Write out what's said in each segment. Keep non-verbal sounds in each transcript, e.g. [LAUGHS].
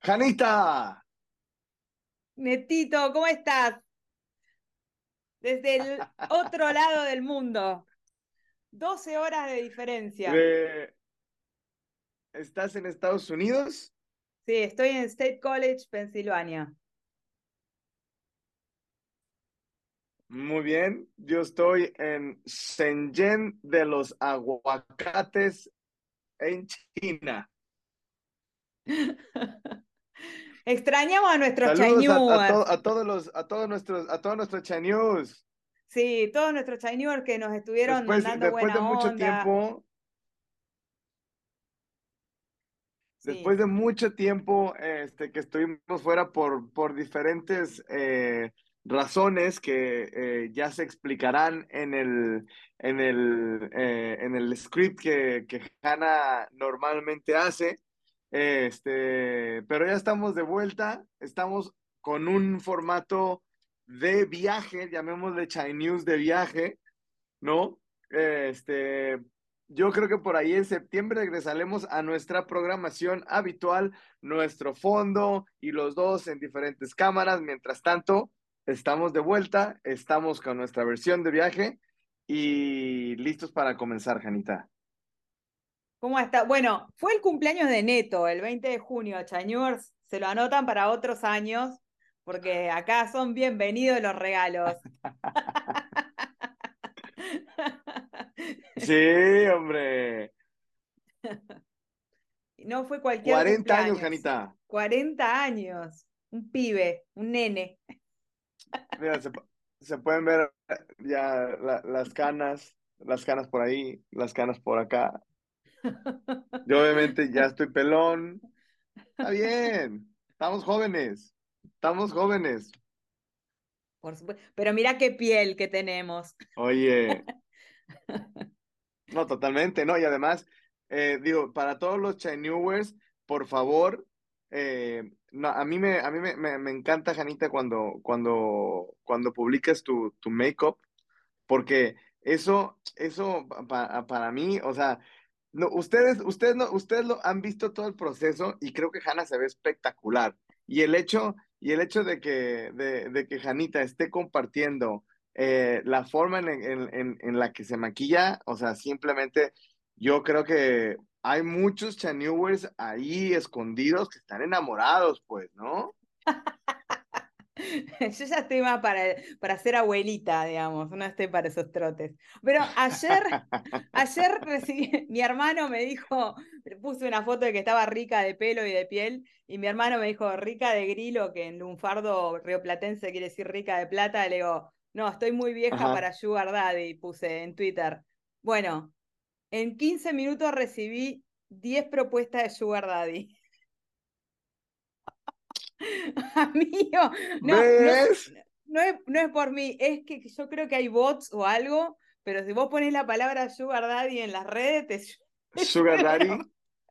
Janita. Netito, ¿cómo estás? Desde el otro [LAUGHS] lado del mundo. 12 horas de diferencia. ¿Estás en Estados Unidos? Sí, estoy en State College, Pensilvania. Muy bien, yo estoy en Shenzhen de los aguacates en China. [LAUGHS] Extrañamos a nuestros Saludos a, a, todos los, a todos nuestros, a todos nuestros Chinese. Sí, todos nuestros Chinese que nos estuvieron después, mandando después de mucho tiempo. Después de mucho tiempo este, que estuvimos fuera por, por diferentes eh, razones que eh, ya se explicarán en el, en el, eh, en el script que, que Hannah normalmente hace. Este, pero ya estamos de vuelta, estamos con un formato de viaje, llamémosle Chinese de viaje, ¿no? Este, yo creo que por ahí en septiembre regresaremos a nuestra programación habitual, nuestro fondo y los dos en diferentes cámaras. Mientras tanto, estamos de vuelta, estamos con nuestra versión de viaje y listos para comenzar, Janita. ¿Cómo está? Bueno, fue el cumpleaños de Neto, el 20 de junio, Chañurs. Se lo anotan para otros años, porque acá son bienvenidos los regalos. Sí, hombre. [LAUGHS] No fue cualquier 40 años, Janita. 40 años. Un pibe, un nene. Mira, se, pueden ver ya las canas, las canas por ahí, las canas por acá. [LAUGHS] Yo obviamente ya estoy pelón. Está bien. Estamos jóvenes. Estamos jóvenes. Por supuesto. Pero mira qué piel que tenemos. Oye. [LAUGHS] No, totalmente, ¿no? Y además, eh, digo, para todos los Chinewers, por favor, eh, no, a mí me, a mí me, me, encanta, Janita, cuando, cuando, cuando publicas tu, tu make-up, porque eso, eso para mí, o sea, no, ustedes, ustedes, no, ustedes lo han visto todo el proceso y creo que Hanna se ve espectacular. Y el hecho, y el hecho de que, de, de que Janita esté compartiendo eh, la forma en, en, en, la que se maquilla, o sea, simplemente yo creo que hay muchos chanewers ahí escondidos que están enamorados, pues, ¿no? [LAUGHS] Yo ya estoy más para, para ser abuelita, digamos, no estoy para esos trotes. Pero ayer, [LAUGHS] ayer recibí, mi hermano me dijo, puse una foto de que estaba rica de pelo y de piel, y mi hermano me dijo, rica de grilo, que en lunfardo rioplatense quiere decir rica de plata, le digo, no, estoy muy vieja para Sugar Daddy, puse en Twitter. Bueno, en 15 minutos recibí 10 propuestas de Sugar Daddy. [LAUGHS] Amigo, no, no, es, no, es, por mí, es que yo creo que hay bots o algo, pero si vos pones la palabra Sugar Daddy en las redes, te... [LAUGHS] Sugar Daddy.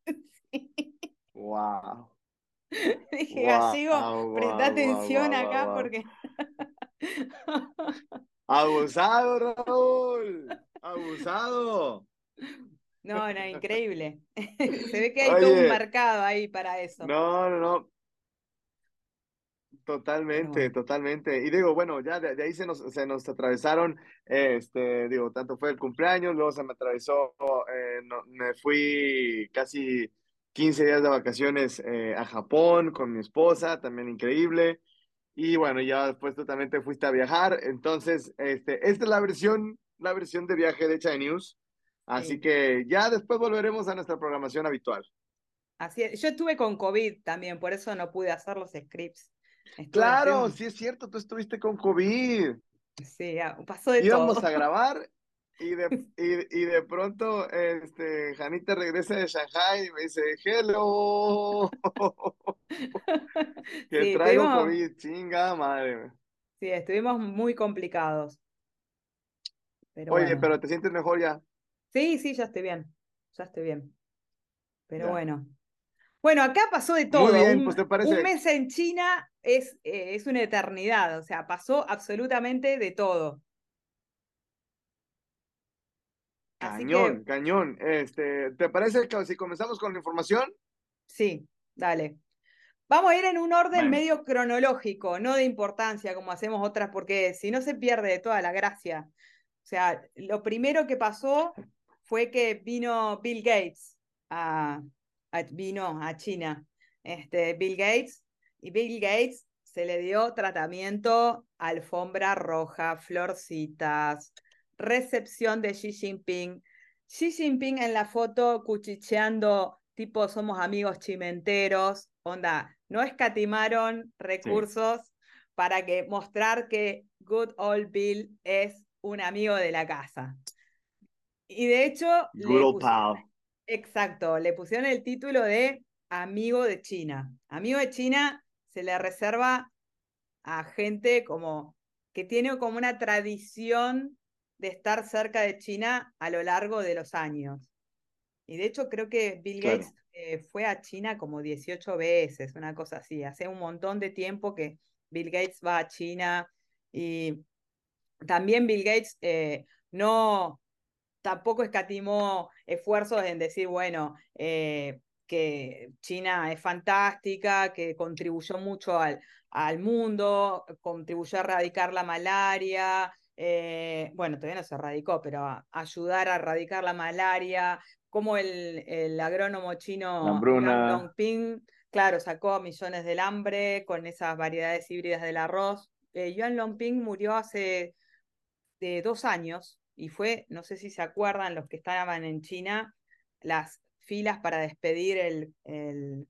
[LAUGHS] Wow. Dije, wow, presta atención acá porque. Abusado, Raúl. Abusado. No, no, increíble. Se ve que hay todo un mercado ahí para eso. No, no, no. Totalmente, totalmente. Y digo, bueno, ya de, ahí se nos, se nos atravesaron, este, digo, tanto fue el cumpleaños, luego se me atravesó, eh, me fui casi 15 días de vacaciones eh, a Japón con mi esposa, también increíble. Y bueno, ya después tú también te fuiste a viajar. Entonces, este, esta es la versión, la versión de viaje de China News. Así que ya después volveremos a nuestra programación habitual. Así es. Yo estuve con COVID también, por eso no pude hacer los scripts. Claro, sí es cierto, tú estuviste con COVID. Sí, pasó de Íbamos a [LAUGHS] grabar y de, y, y, de pronto, este, Janita regresa de Shanghai y me dice, hello. [LAUGHS] que traigo COVID, chinga madre. Sí, estuvimos muy complicados. Oye, pero ¿te sientes mejor ya? Sí, sí, ya estoy bien. Ya estoy bien. Pero bueno. Bueno, acá pasó de todo. Muy bien, pues te parece. Un mes en China es, eh, es una eternidad. O sea, pasó absolutamente de todo. Cañón, cañón. Este, ¿Te parece que si comenzamos con la información? Sí, dale. Vamos a ir en un orden medio cronológico, no de importancia como hacemos otras, porque si no se pierde toda la gracia. O sea, lo primero que pasó fue que vino Bill Gates a, vino a China. Este, Bill Gates, y Bill Gates se le dio tratamiento, alfombra roja, florcitas, recepción de Xi Jinping. Xi Jinping en la foto cuchicheando, tipo somos amigos chimenteros, onda, no escatimaron recursos para que mostrar que Good Old Bill es un amigo de la casa. Y de hecho, exacto, le pusieron el título de amigo de China. Amigo de China se le reserva a gente como que tiene como una tradición de estar cerca de China a lo largo de los años. Y de hecho creo que Bill Gates eh, fue a China como 18 veces, una cosa así. Hace un montón de tiempo que Bill Gates va a China y también Bill Gates eh, no, tampoco escatimó esfuerzos en decir, bueno, eh, que China es fantástica, que contribuyó mucho al, al mundo, contribuyó a erradicar la malaria, bueno, todavía no se erradicó, pero a ayudar a erradicar la malaria, como el, el agrónomo chino Yang Longping, claro, sacó millones del hambre con esas variedades híbridas del arroz. Eh, Yuan Longping murió hace de dos años y fue, no sé si se acuerdan los que estaban en China, las filas para despedir el, el,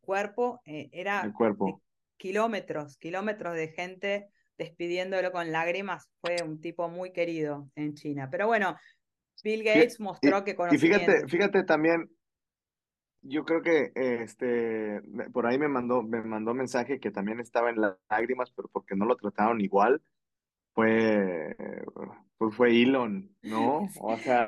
cuerpo, eh, era el cuerpo. kilómetros, kilómetros de gente despidiéndolo con lágrimas. Fue un tipo muy querido en China. Pero bueno, Bill Gates mostró que conocía. Y fíjate, fíjate también, yo creo que este por ahí me mandó, me mandó mensaje que también estaba en lágrimas, pero porque no lo trataron igual. Fue, pues fue Elon, ¿no? O sea.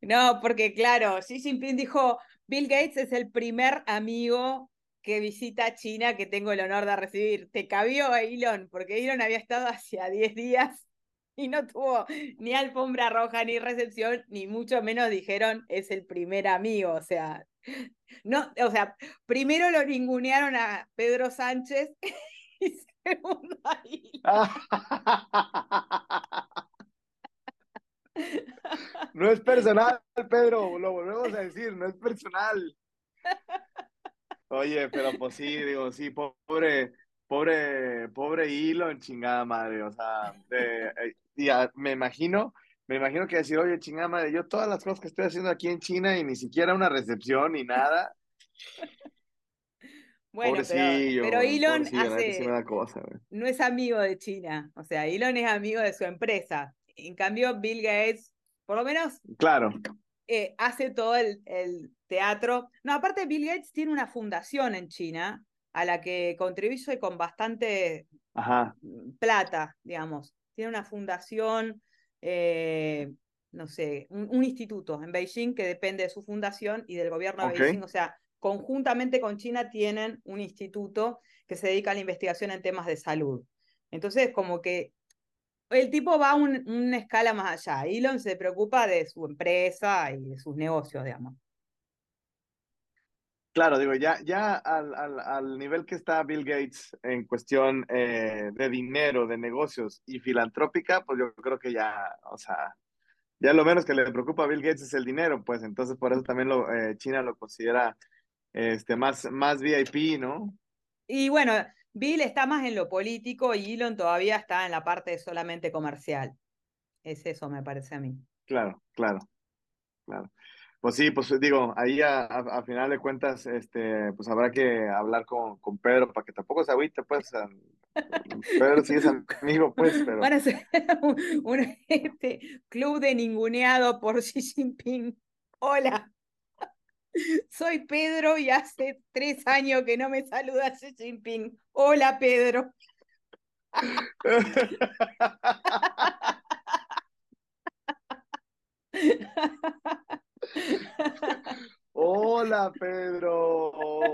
No, porque claro, Xi Jinping dijo: Bill Gates es el primer amigo que visita China que tengo el honor de recibir. Te cabió a Elon, porque Elon había estado [LAUGHS] hacía 10 días y no tuvo ni alfombra roja ni recepción, ni mucho menos dijeron es el primer amigo, o sea, no, o sea, primero lo ningunearon a Pedro Sánchez [LAUGHS] y segundo a No es personal, Pedro, lo volvemos a decir, no es personal. Oye, pero pues sí, digo, sí, pobre, pobre, pobre hilo en chingada madre, o sea, eh, me imagino, me imagino que decir, oye, chingada madre, yo todas las cosas que estoy haciendo aquí en China y ni siquiera una recepción ni nada. Bueno, pero, Elon hace, no es amigo de China, o sea, Elon es amigo de su empresa. En cambio, Bill Gates, por lo menos, claro. Eh, hace todo el, el, teatro. No, aparte, Bill Gates tiene una fundación en China a la que contribuye con bastante plata, digamos tiene una fundación, eh, no sé, un, instituto en Beijing que depende de su fundación y del gobierno de Beijing. O sea, conjuntamente con China tienen un instituto que se dedica a la investigación en temas de salud. Entonces, como que el tipo va a una escala más allá. Elon se preocupa de su empresa y de sus negocios, digamos. Claro, digo, ya, ya al, al, al, nivel que está Bill Gates en cuestión eh, de dinero, de negocios y filantrópica, pues yo creo que ya, o sea, ya lo menos que le preocupa a Bill Gates es el dinero, pues entonces por eso también lo, eh, China lo considera este, más, más VIP, ¿no? Y bueno, Bill está más en lo político y Elon todavía está en la parte solamente comercial. Es eso, me parece a mí. Claro, claro, claro. Pues sí, pues digo, ahí a, final de cuentas, este, pues habrá que hablar con, con Pedro para que tampoco se agüite, pues. Pedro sí es amigo, pues, [LAUGHS] pero. Van a ser [LAUGHS] un, este, club de ninguneado por Xi Jinping. Hola. [LAUGHS] Soy Pedro y hace tres años que no me saluda Xi Jinping. Hola, Pedro. [LAUGHS] Hola Pedro,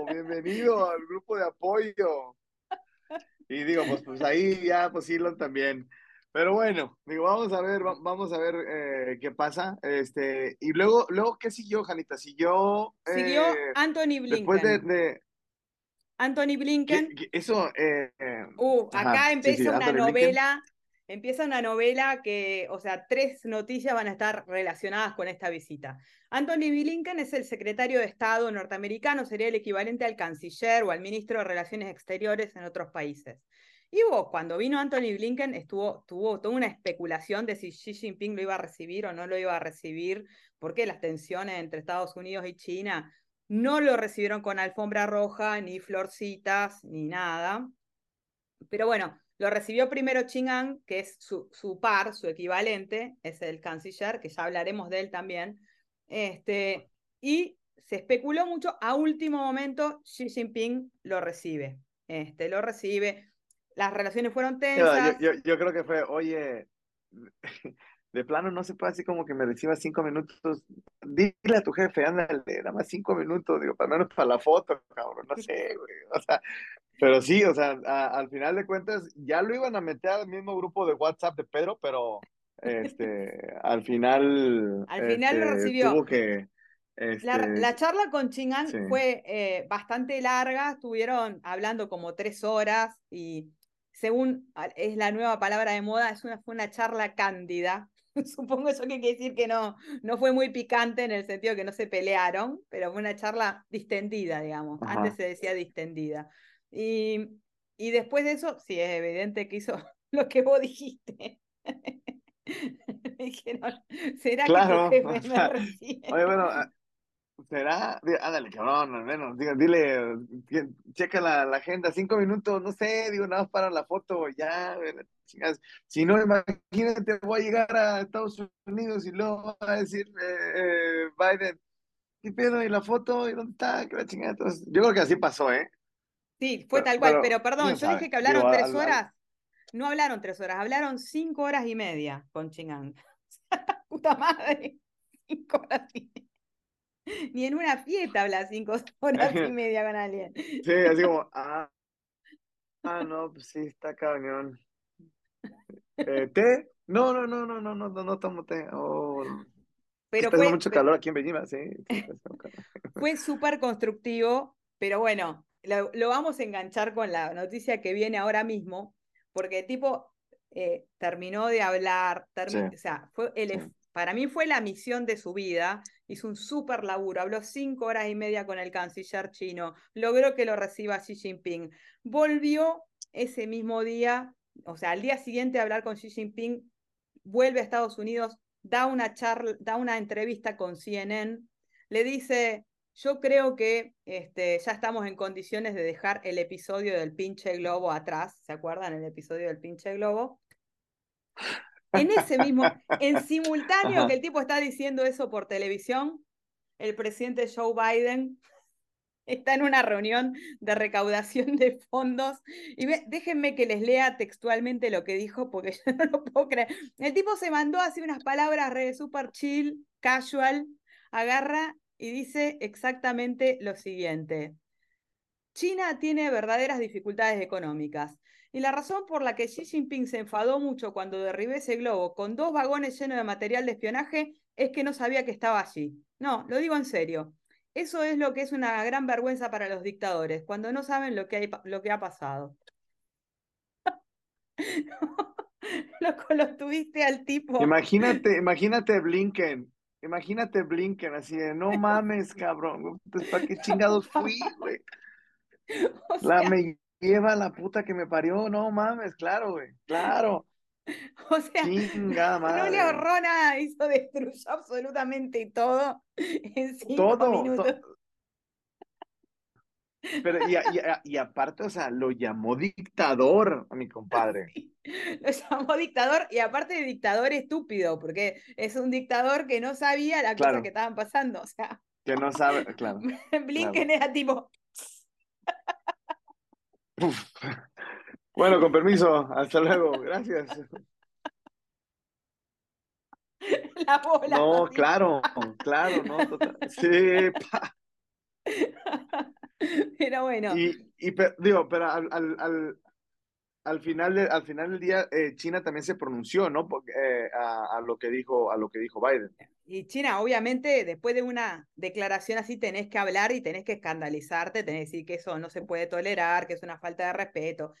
bienvenido al grupo de apoyo. Y digo, pues, pues ahí ya, pues Elon también. Pero bueno, digo, vamos a ver, vamos a ver eh, qué pasa. Este, y luego, luego, ¿qué siguió, Janita? Siguió. Siguió eh, Anthony Blinken. Después de, Anthony Blinken. eso. Eh, uh, acá empieza una novela. Empieza una novela que, o sea, tres noticias van a estar relacionadas con esta visita. Anthony Blinken es el secretario de Estado norteamericano, sería el equivalente al canciller o al ministro de Relaciones Exteriores en otros países. Y hubo, cuando vino Anthony Blinken, estuvo, tuvo toda una especulación de si Xi Jinping lo iba a recibir o no lo iba a recibir, porque las tensiones entre Estados Unidos y China no lo recibieron con alfombra roja, ni florcitas, ni nada. Pero bueno, lo recibió primero Ching que es su, su, par, su equivalente, es el canciller, que ya hablaremos de él también. Este, y se especuló mucho, a último momento Xi Jinping lo recibe. Este, lo recibe, las relaciones fueron tensas. Yo, yo, creo que fue, oye, [LAUGHS] de plano no se puede así como que me reciba cinco minutos. Dile a tu jefe, ándale, nada más cinco minutos, digo, para menos para la foto, cabrón, no sé, güey. O sea, pero sí, o sea, al final de cuentas, ya lo iban a meter al mismo grupo de WhatsApp de Pedro, pero este, [LAUGHS] al final. Al final lo este, recibió. Tuvo que. La, este, charla con Chingan fue eh, bastante larga, estuvieron hablando como tres horas y según es la nueva palabra de moda, es una, fue una charla cándida. [LAUGHS] Supongo eso que quiere decir que no, no fue muy picante en el sentido que no se pelearon, pero fue una charla distendida, digamos. Antes se decía distendida. Y, y después de eso, sí, es evidente que hizo [LAUGHS] lo que vos dijiste. [LAUGHS] Dijeron, ¿será que jefe me recibe? Oye, bueno, ¿Será? Ándale, cabrón, al menos. dile, checa la, la, agenda, cinco minutos, no sé, digo, nada más para la foto, ya, Si no, imagínate, voy a llegar a Estados Unidos y luego va a decir eh, eh, Biden, ¿qué pedo? ¿Y la foto? ¿Y dónde está? ¿Qué la chingada? Entonces, yo creo que así pasó, ¿eh? Sí, fue tal cual, pero, perdón, yo dije que hablaron tres horas. No hablaron tres horas, hablaron cinco horas y media con Chingang. [LAUGHS] Puta madre, cinco horas y media. [LAUGHS] Ni en una fiesta habla cinco [LAUGHS] horas y [LAUGHS] media con alguien. Sí, así como, ah, ah no, pues sí, está cañón. Eh, ¿Té? No, no, no, no, no, no, no, no tomo té. Oh. Pero fue, mucho calor aquí en Bellima, sí. fue súper constructivo, pero bueno, lo, lo, vamos a enganchar con la noticia que viene ahora mismo, porque tipo eh, terminó de hablar, o sea, fue el, para mí fue la misión de su vida, hizo un súper laburo, habló cinco horas y media con el canciller chino, logró que lo reciba Xi Jinping, volvió ese mismo día, o sea, al día siguiente a hablar con Xi Jinping, vuelve a Estados Unidos, da una charla, da una entrevista con CNN, le dice, yo creo que este, ya estamos en condiciones de dejar el episodio del pinche globo atrás, ¿se acuerdan el episodio del pinche globo? En ese mismo, [LAUGHS] en simultáneo que el tipo está diciendo eso por televisión, el presidente Joe Biden [LAUGHS] está en una reunión de recaudación de fondos. Y déjenme que les lea textualmente lo que dijo, porque [LAUGHS] yo no lo puedo creer. El tipo se mandó así unas palabras re super chill, casual, agarra y dice exactamente lo siguiente. China tiene verdaderas dificultades económicas. Y la razón por la que Xi Jinping se enfadó mucho cuando derribé ese globo con dos vagones llenos de material de espionaje es que no sabía que estaba allí. No, lo digo en serio. Eso es lo que es una gran vergüenza para los dictadores, cuando no saben lo que, hay, lo que ha pasado. [LAUGHS] Loco, lo tuviste al tipo. Imagínate, imagínate Blinken. Imagínate Blinken así de no [LAUGHS] mames, cabrón. ¿Para qué chingados fui, güey? [LAUGHS] la me lleva la puta que me parió, no mames, claro, güey, claro. [LAUGHS] O sea, [LAUGHS] no le ahorró nada, hizo destruyó absolutamente todo en cinco todo, minutos. Pero, y, y, aparte, o sea, lo llamó dictador a mi compadre. [LAUGHS] lo llamó dictador y aparte de dictador estúpido, porque es un dictador que no sabía las cosas que estaban pasando, o sea. Que no sabe, claro. Blinken era tipo, bueno, con permiso, hasta luego, gracias. [LAUGHS] La bola. No, claro, claro, no, Sí, [LAUGHS] Pero bueno. Y, y digo, pero al, al, al, final, de, al final del día, eh, China también se pronunció, ¿no? Eh, a, lo que dijo, a lo que dijo Biden. y China, obviamente, después de una declaración así, tenés que hablar y tenés que escandalizarte, tenés que decir que eso no se puede tolerar, que es una falta de respeto.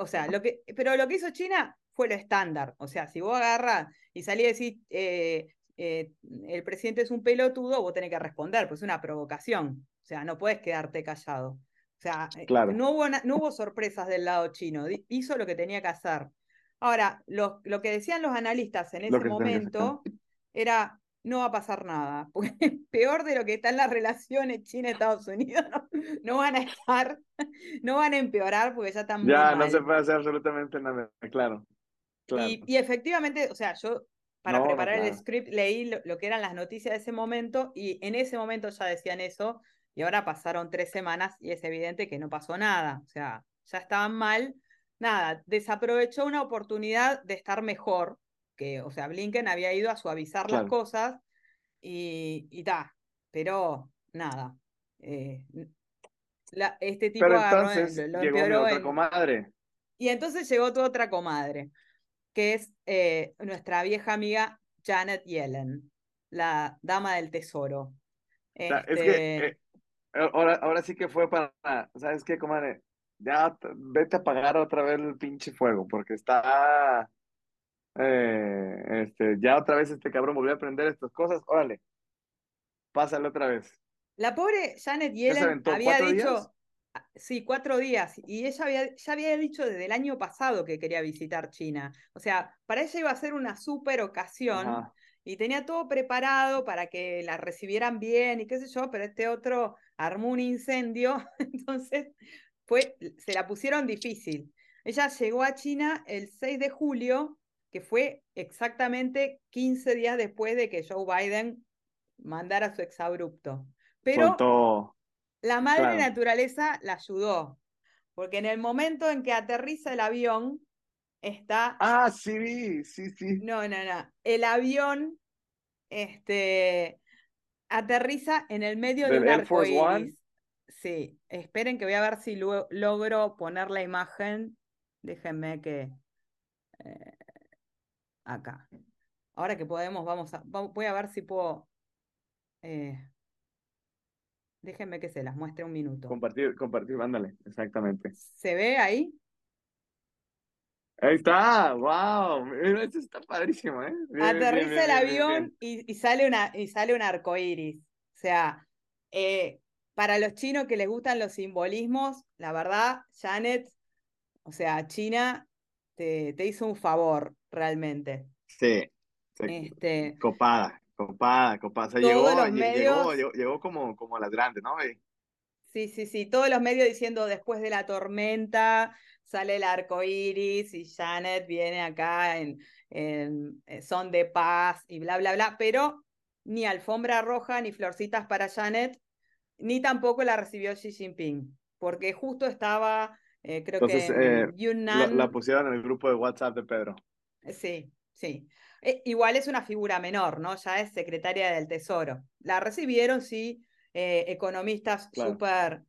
O sea, lo que, pero lo que hizo China fue lo estándar. O sea, si vos agarras y salís a decir eh, el presidente es un pelotudo, vos tenés que responder, pues es una provocación. O sea, no puedes quedarte callado. O sea, eh, no, hubo no hubo sorpresas del lado chino, hizo lo que tenía que hacer. Ahora, lo, lo que decían los analistas en ese momento era, no va a pasar nada, [LAUGHS] porque peor de lo que están las relaciones China-Estados Unidos, [LAUGHS] no, van a estar, [LAUGHS] no van a empeorar porque ya están Ya, no se puede hacer absolutamente nada, claro. Y, efectivamente, o sea, yo para preparar el script leí lo, que eran las noticias de ese momento y en ese momento ya decían eso y ahora pasaron tres semanas y es evidente que no pasó nada, o sea, ya estaban mal. Nada, desaprovechó una oportunidad de estar mejor, que, o sea, Blinken había ido a suavizar las cosas y, y ta, pero nada. Eh, este tipo pero entonces lo, llegó otra comadre. Y entonces llegó tu otra comadre, que es eh, nuestra vieja amiga Janet Yellen, la dama del tesoro. Es que este eh, ahora, ahora sí que fue para, ¿sabes qué, comadre? Ya vete a apagar otra vez el pinche fuego, porque está eh, este, ya otra vez este cabrón volvió a aprender estas cosas, órale, pásale otra vez. La pobre Janet Yellen había dicho, sí, cuatro días, y ella había, ya había dicho desde el año pasado que quería visitar China. O sea, para ella iba a ser una súper ocasión y tenía todo preparado para que la recibieran bien y qué sé yo, pero este otro armó un incendio, [LAUGHS] entonces fue, se la pusieron difícil. Ella llegó a China el 6 de julio que fue exactamente 15 días después de que Joe Biden mandara su exabrupto. Pero la madre naturaleza la ayudó, porque en el momento en que aterriza el avión, está... Ah, sí, sí, sí. No, no, no. El avión este, aterriza en el medio de un arco Sí, esperen que voy a ver si logro poner la imagen. Déjenme que... Eh, acá. Ahora que podemos, vamos a, voy a ver si puedo... Eh, déjenme que se las muestre un minuto. Compartir, compartir, ándale, exactamente. ¿Se ve ahí? Ahí está, wow, esto está padrísimo, ¿eh? Aterriza el avión y, sale una, y sale un arco iris. O sea, eh, para los chinos que les gustan los simbolismos, la verdad, Janet, o sea, China te, te hizo un favor realmente. Sí, este, copada, copada, copada. llegó, llegó, llegó, como, como a las grandes, ¿no? Sí, sí, sí. Todos los medios diciendo después de la tormenta sale el arco iris y Janet viene acá en, en, eh, son de paz y bla, bla, bla. Pero ni alfombra roja ni florcitas para Janet, ni tampoco la recibió Xi Jinping, porque justo estaba eh, creo que eh, La, pusieron en el grupo de WhatsApp de Pedro. Sí, sí. Eh, igual es una figura menor, ¿no? Ya es secretaria del Tesoro. La recibieron, sí, economistas súper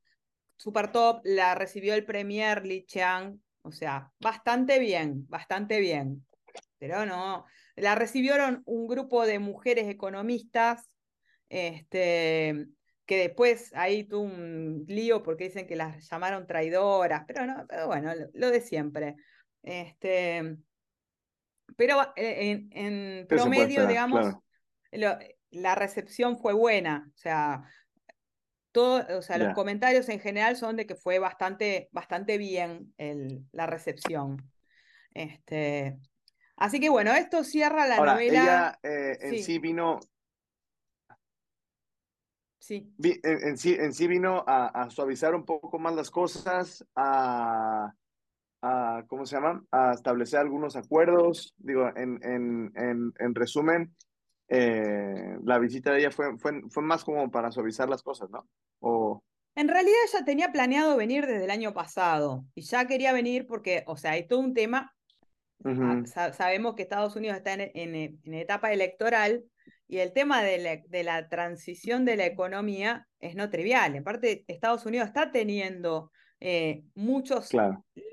super top. La recibió el Premier Li Qiang. O sea, bastante bien, bastante bien. Pero no, la recibieron un grupo de mujeres economistas este, que después ahí tuvo un lío porque dicen que las llamaron traidoras, pero no, pero bueno, lo, de siempre. Este, pero eh, en, promedio, digamos, la recepción fue buena, o sea, todo, o sea, los comentarios en general son de que fue bastante, bastante bien el, la recepción. Este, así que bueno, esto cierra la novela. Ella eh, en sí vino Sí. En, sí, en sí vino a, suavizar un poco más las cosas, a, a, ¿cómo se llama? A establecer algunos acuerdos. Digo, en, en, en, en resumen, eh, la visita de ella fue, fue, fue más como para suavizar las cosas, ¿no? O... En realidad ella tenía planeado venir desde el año pasado y ya quería venir porque, o sea, hay todo un tema. Ah, sabemos que Estados Unidos está en, en, en etapa electoral y el tema de la, transición de la economía es no trivial. En parte, Estados Unidos está teniendo eh, muchos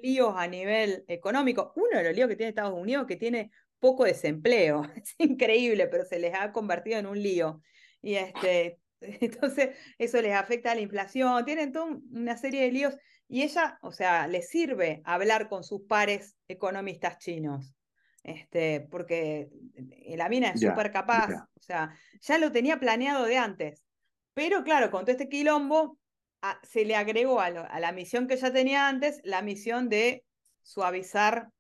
líos a nivel económico. Uno de los líos que tiene Estados Unidos que tiene poco desempleo. [LAUGHS] Es increíble, pero se les ha convertido en un lío. Y este, [LAUGHS] entonces eso les afecta a la inflación, tienen toda una serie de líos. Y ella, o sea, le sirve hablar con sus pares economistas chinos. Este, porque la mina es súper capaz, o sea, ya lo tenía planeado de antes. Pero claro, con todo este quilombo, se le agregó a, la misión que ya tenía antes la misión de suavizar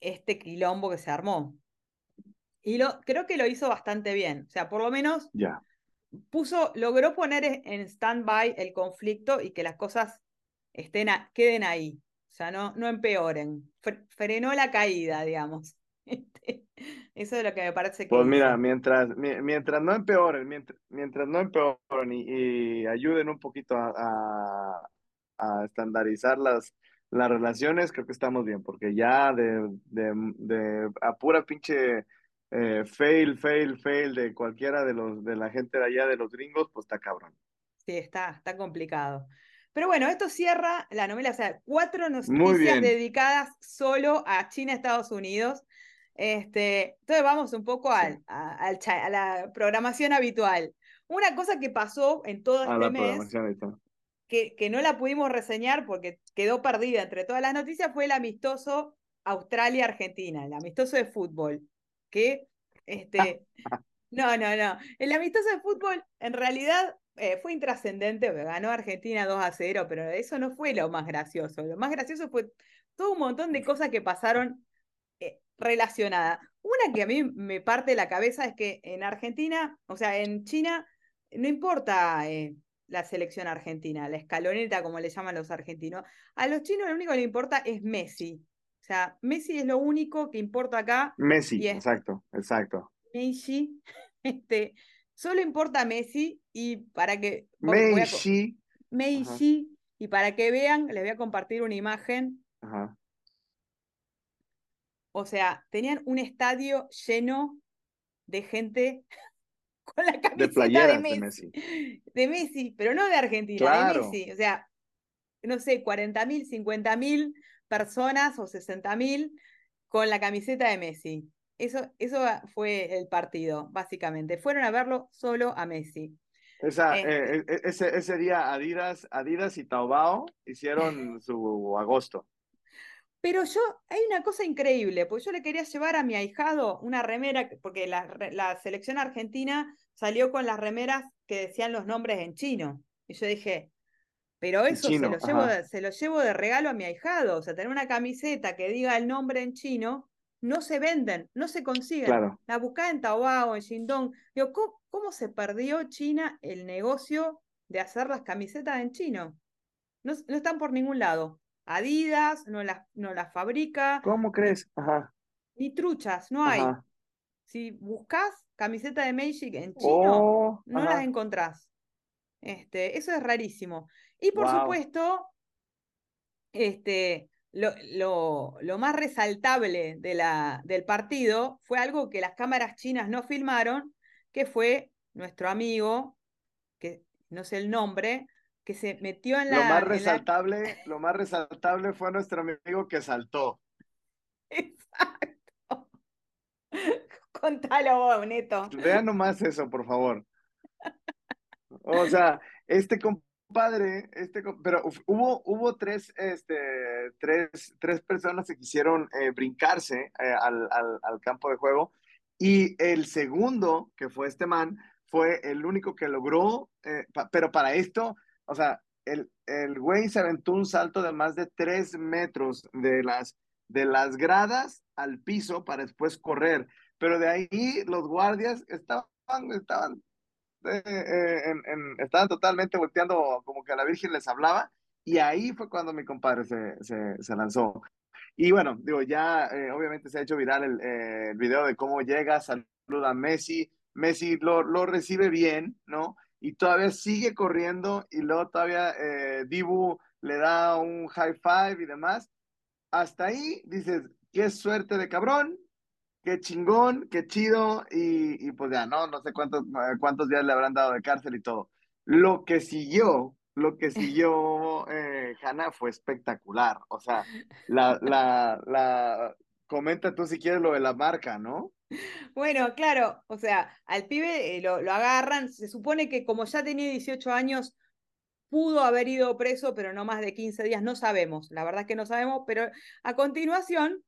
este quilombo que se armó. Y lo, creo que lo hizo bastante bien. O sea, por lo menos ya. puso, logró poner en stand-by el conflicto y que las cosas estén queden ahí. O sea, no, no empeoren. Frenó la caída, digamos. [LAUGHS] Este, eso es lo que me parece que. Pues mira, mientras, mientras no empeoren, mientras, mientras no empeoren y, ayuden un poquito a, a, estandarizar las, las relaciones, creo que estamos bien, porque ya de, de, de a pura pinche eh, fail, fail, fail de cualquiera de los de la gente de allá de los gringos, pues está cabrón. Sí, está, está complicado. Pero bueno, esto cierra la novela, o sea, cuatro noticias dedicadas solo a China, Estados Unidos. Este, entonces vamos un poco al, a, la programación habitual. Una cosa que pasó en todo este mes, que, que no la pudimos reseñar porque quedó perdida entre todas las noticias, fue el amistoso Australia-Argentina, el amistoso de fútbol, que, este, [LAUGHS] no, no, no, el amistoso de fútbol en realidad eh, fue intrascendente, ganó Argentina 2 a 0, pero eso no fue lo más gracioso, lo más gracioso fue todo un montón de cosas que pasaron relacionada. Una que a mí me parte la cabeza es que en Argentina, o sea, en China, no importa eh, la selección argentina, la escaloneta, como le llaman los argentinos. A los chinos lo único que le importa es Messi. O sea, Messi es lo único que importa acá. Messi, exacto, exacto. Messi, [LAUGHS] este, solo importa Messi y para que... Messi. Messi, y para que vean, les voy a compartir una imagen. Ajá. O sea, tenían un estadio lleno de gente con la camiseta de, Messi. de Messi. pero no de Argentina, de Messi. O sea, no sé, 40 mil, 50 mil personas o 60 mil con la camiseta de Messi. Eso, eso fue el partido, básicamente. Fueron a verlo solo a Messi. Esa, eh, eh, e, ese, ese, día Adidas, Adidas y Taobao hicieron [LAUGHS] su agosto. Pero yo, hay una cosa increíble, porque yo le quería llevar a mi ahijado una remera, porque la, selección argentina salió con las remeras que decían los nombres en chino. Y yo dije, pero eso se, lo llevo de, se, lo llevo de, regalo a mi ahijado. O sea, tener una camiseta que diga el nombre en chino, no se venden, no se consiguen. La buscaba en Taobao, en Shindong. Digo, ¿cómo, se perdió China el negocio de hacer las camisetas en chino? No, no están por ningún lado. Adidas no las, no las fabrica. ¿Cómo crees? Ajá. Ni truchas, no hay. Si buscas camiseta de Magic en chino, oh, no las encontrás. Este, eso es rarísimo. Y por supuesto, este, lo, lo, lo, más resaltable de la, del partido fue algo que las cámaras chinas no filmaron, que fue nuestro amigo, que no sé el nombre, que se metió en la. Lo más resaltable, lo más resaltable fue nuestro amigo que saltó. [LAUGHS] Exacto. [LAUGHS] Contalo vos, Neto. Vean nomás eso, por favor. O sea, este compadre, este, pero hubo, hubo tres, este, tres, tres personas que quisieron eh, brincarse eh, al, al, al campo de juego y el segundo, que fue este man, fue el único que logró, eh, pero para esto o sea, el, el güey se aventó un salto de más de tres metros de las, de las gradas al piso para después correr. Pero de ahí los guardias estaban, estaban, eh, eh, estaban totalmente volteando como que a la Virgen les hablaba. Y ahí fue cuando mi compadre se, se, se lanzó. Y bueno, digo, ya eh, obviamente se ha hecho viral el, el, video de cómo llega, saluda a Messi. Messi lo, lo recibe bien, ¿no? Y todavía sigue corriendo y luego todavía eh, Dibu le da un high five y demás. Hasta ahí dices, qué suerte de cabrón, qué chingón, qué chido y, y pues ya, no, no sé cuántos, eh, cuántos días le habrán dado de cárcel y todo. Lo que siguió, lo que [LAUGHS] siguió eh, Hannah fue espectacular. O sea, la, la, la, comenta tú si quieres lo de la marca, ¿no? [LAUGHS] Bueno, claro, o sea, al pibe eh, lo, agarran, se supone que como ya tenía 18 años, pudo haber ido preso, pero no más de 15 días, no sabemos, la verdad es que no sabemos, pero a continuación,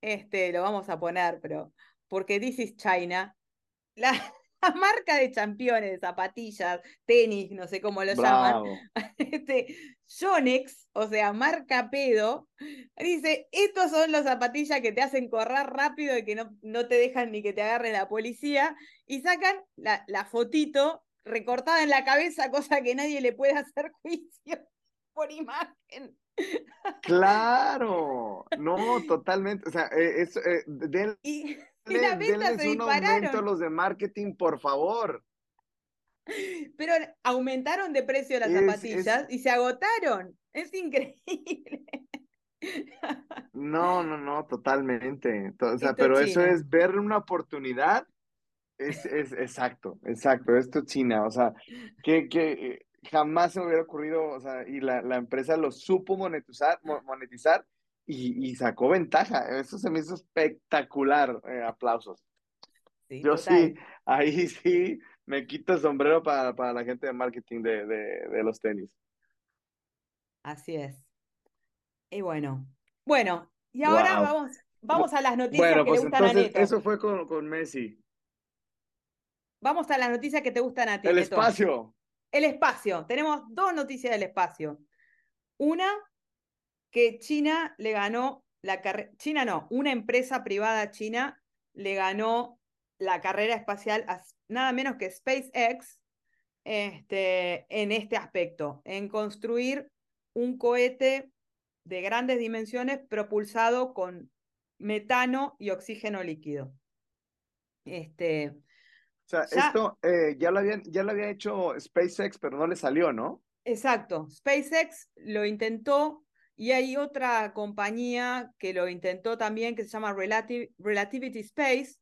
este, lo vamos a poner, pero porque this is China, la, [LAUGHS] la marca de championes, de zapatillas, tenis, no sé cómo lo llaman, [LAUGHS] este, Yonex, o sea, marca pedo, dice, estos son los zapatillas que te hacen correr rápido y que no, no te dejan ni que te agarre la policía, y sacan la, la fotito recortada en la cabeza, [LAUGHS] cosa que nadie le puede hacer juicio por imagen. Claro, no, totalmente. O sea, eh, es, eh, y, la venta se dispararon. los de marketing, por favor. Pero aumentaron de precio las zapatillas y se agotaron. Es increíble. [LAUGHS] No, no, no, totalmente. O sea, pero eso es ver una oportunidad. Es, es exacto, exacto. Esto es China. O sea, que, que jamás se me hubiera ocurrido, o sea, y la, la empresa lo supo monetizar, monetizar y, y, sacó ventaja. Eso se me hizo espectacular. Eh, aplausos. Yo sí, [LAUGHS] ahí sí me quito el sombrero para, para la gente de marketing de, de, de, los tenis. Así es. Y bueno, bueno, y ahora vamos, vamos a las noticias que le pues gustan a Neto. Eso fue con, con Messi. Vamos a las noticias que te gustan a ti. El espacio. El espacio. Tenemos dos noticias del espacio. Una, que China le ganó la carrera, China no, una empresa privada china le ganó la carrera espacial a nada menos que SpaceX este, en este aspecto, en construir un cohete de grandes dimensiones propulsado con metano y oxígeno líquido. Este, o sea, esto eh, ya, lo habían, ya lo había hecho SpaceX, pero no le salió, ¿no? Exacto. SpaceX lo intentó y hay otra compañía que lo intentó también, que se llama Relativity Space.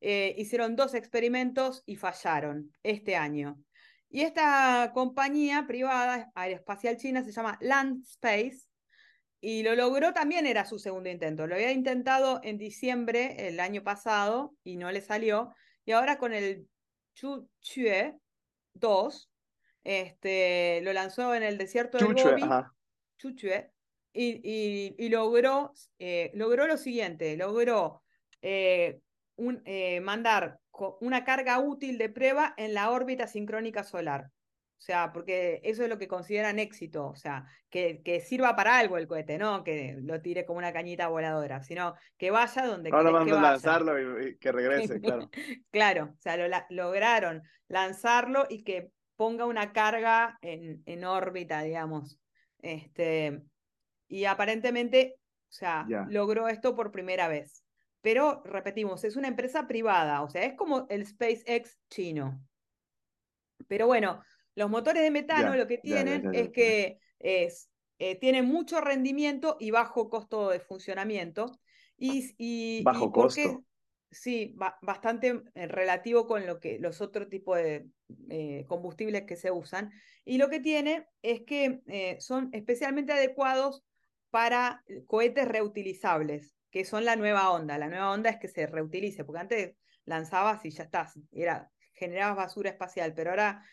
Eh, hicieron dos experimentos y fallaron este año. Y esta compañía privada aeroespacial china se llama Land Space y lo logró también, era su segundo intento. Lo había intentado en diciembre el año pasado y no le salió. Y ahora con el Chuchue 2, este, lo lanzó en el desierto de Gobi. Chuchue, y, y, logró, eh, logró lo siguiente, logró eh, un, eh, mandar una carga útil de prueba en la órbita sincrónica solar. O sea, porque eso es lo que consideran éxito, o sea, que, que sirva para algo el cohete, no que lo tire como una cañita voladora, sino que vaya donde Ahora que lanzarlo y, que regrese, claro. [LAUGHS] claro, o sea, lo, lograron lanzarlo y que ponga una carga en, en órbita, digamos. Este, y aparentemente, o sea, logró esto por primera vez. Pero, repetimos, es una empresa privada, o sea, es como el SpaceX chino. Pero bueno, los motores de metano lo que tienen es que es, eh, tienen mucho rendimiento y bajo costo de funcionamiento. Y, bajo costo. Sí, bastante eh, relativo con lo que, los otros tipos de eh, combustibles que se usan. Y lo que tiene es que son especialmente adecuados para cohetes reutilizables, que son la nueva onda. La nueva onda es que se reutilice, porque antes lanzabas y ya estás, era, generabas basura espacial, pero ahora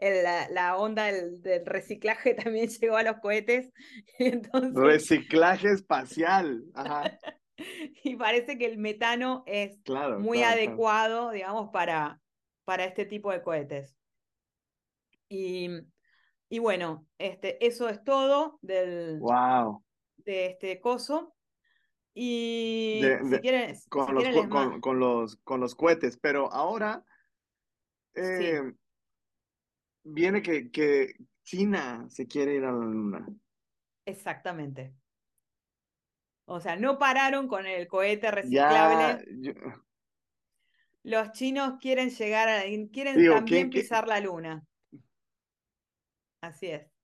la, onda del, reciclaje [LAUGHS] también llegó a los cohetes. [LAUGHS] Entonces... Reciclaje espacial. [LAUGHS] y parece que el metano es muy adecuado, digamos, para, para este tipo de cohetes. Y, y bueno, este, eso es todo del, wow. De este coso. Y si quieren, con, los, con, los, con los cohetes, pero ahora eh, viene que, que China se quiere ir a la luna. Exactamente. O sea, no pararon con el cohete reciclable. Los chinos quieren llegar a, quieren también pisar la luna. Así es.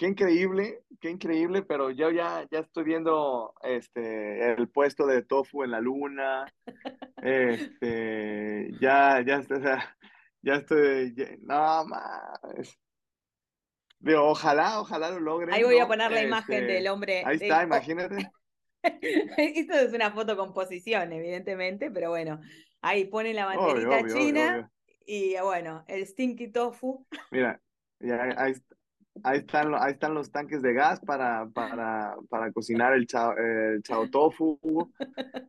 Qué increíble, qué increíble, pero yo ya, ya estoy viendo este el puesto de tofu en la luna. Este, ya, ya, ya estoy, no más. ojalá, ojalá lo logren. Ahí voy a poner la imagen del este, hombre. Ahí está, imagínate. [LAUGHS] Esto es una foto con posición, evidentemente, pero bueno, ahí pone la banderita china y bueno, el stinky tofu. Mira, ahí, ahí, están, ahí están los tanques de gas para, para, para cocinar el chao, el chao tofu,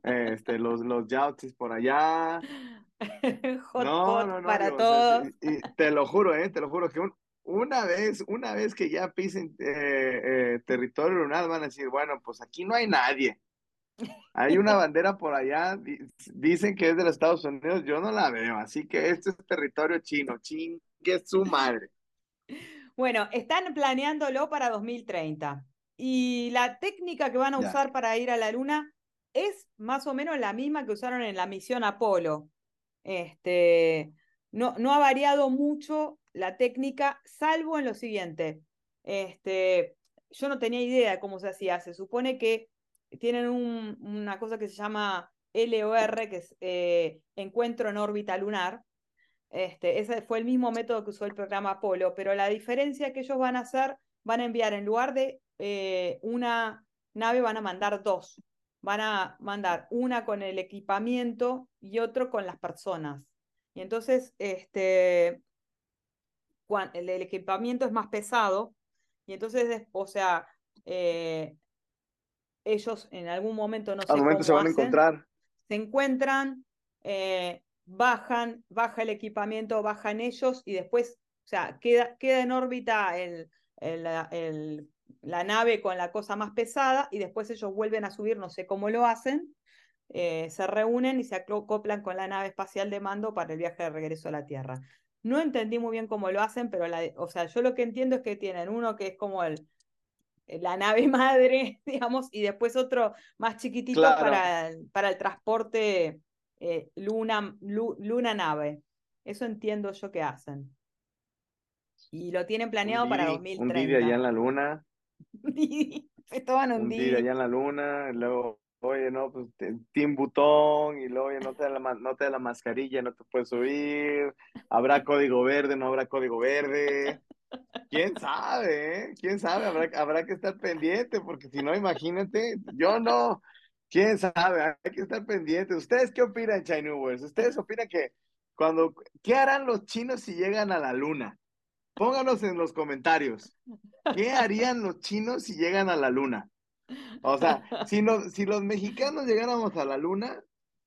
este, los, los por allá. [LAUGHS] Hot no, no, no, para todos. y, te lo juro, eh, te lo juro que una vez, una vez que ya pisen eh, eh, territorio lunar, van a decir, bueno, pues aquí no hay nadie. Hay una [LAUGHS] bandera por allá, dicen que es de los Estados Unidos, yo no la veo, así que este es territorio chino, chingue su madre. Bueno, están planeándolo para 2030 y la técnica que van a usar para ir a la Luna es más o menos la misma que usaron en la misión Apolo. Este, no, no ha variado mucho la técnica, salvo en lo siguiente. Este, yo no tenía idea de cómo se hacía. Se supone que tienen una cosa que se llama LOR, que es eh, Encuentro en órbita lunar. Este, ese fue el mismo método que usó el programa Apolo, pero la diferencia que ellos van a hacer, van a enviar en lugar de eh, una nave, van a mandar dos. Van a mandar una con el equipamiento y otro con las personas. Y entonces, este, el, equipamiento es más pesado, y entonces, o sea, eh, ellos en algún momento no sé momento se van a encontrar. Se encuentran, eh, bajan, baja el equipamiento, bajan ellos y después, o sea, queda, queda en órbita el, el, la nave con la cosa más pesada y después ellos vuelven a subir, no sé cómo lo hacen, eh, se reúnen y se acoplan con la nave espacial de mando para el viaje de regreso a la Tierra. No entendí muy bien cómo lo hacen, pero la, o sea, yo lo que entiendo es que tienen uno que es como el, la nave [LAUGHS] madre, digamos, y después otro más chiquitito para, el, para el transporte eh, luna, luna nave. Eso entiendo yo que hacen. Y lo tienen planeado para 2030. Un día [LAUGHS] allá en la luna. Estaban un, un día allá en la luna, luego oye, no, pues Team Butón, y luego, oye, no te, da la, no te da la mascarilla, no te puedes subir, habrá código verde, no habrá código verde. ¿Quién sabe? Eh? ¿Quién sabe? Habrá, habrá que estar pendiente, porque si no, imagínate, yo no. ¿Quién sabe? Hay que estar pendiente. ¿Ustedes qué opinan, Chinubers? ¿Ustedes opinan que cuando, qué harán los chinos si llegan a la luna? Pónganos en los comentarios. ¿Qué harían los chinos si llegan a la luna? O sea, si, si los mexicanos llegáramos a la luna,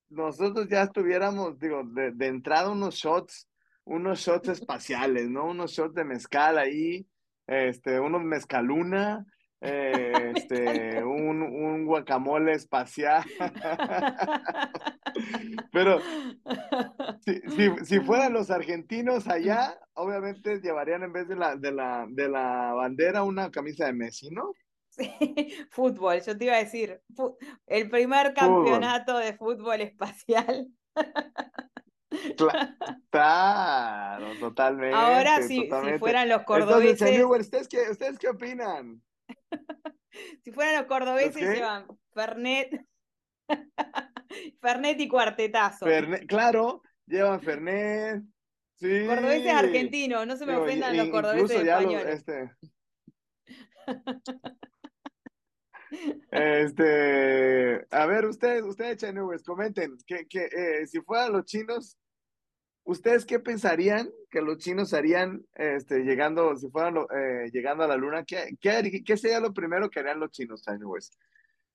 nosotros ya estuviéramos, digo, de, entrada unos shots, unos shots espaciales, ¿no? Unos shots de mezcal ahí, este, unos mezcaluna, eh, [LAUGHS] este, un, un guacamole espacial. [LAUGHS] Pero si, si, si, fueran los argentinos allá, obviamente llevarían en vez de la, de la, de la bandera una camisa de Messi, ¿no? [LAUGHS] fútbol, yo te iba a decir, el primer campeonato de fútbol espacial. Claro, totalmente. Ahora, si, si fueran los cordobeses. ¿ustedes, qué, ¿Ustedes qué opinan? [LAUGHS] si fueran los cordobeses, llevan Fernet. [LAUGHS] Fernet y cuartetazo. claro, llevan Fernet. Sí. Cordobeses argentinos, no se me ofendan los cordobeses españoles. este... [LAUGHS] Este, a ver, ustedes, ustedes, Chinubers, comenten que, que eh, si fueran los chinos, ¿ustedes qué pensarían que los chinos harían este, llegando, si fueran eh, llegando a la luna? ¿qué, qué, sería lo primero que harían los chinos, Chinubers?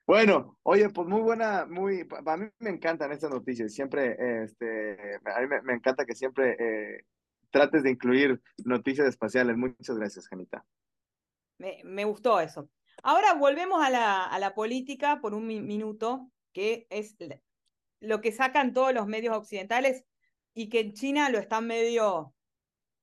Bueno, oye, pues muy buena, muy, para mí me encantan estas noticias, siempre, este, a mí me, encanta que siempre eh, trates de incluir noticias espaciales. Muchas gracias, Janita. Me, me gustó eso. Ahora volvemos a la, a la política por un minuto, que es lo que sacan todos los medios occidentales y que en China lo están medio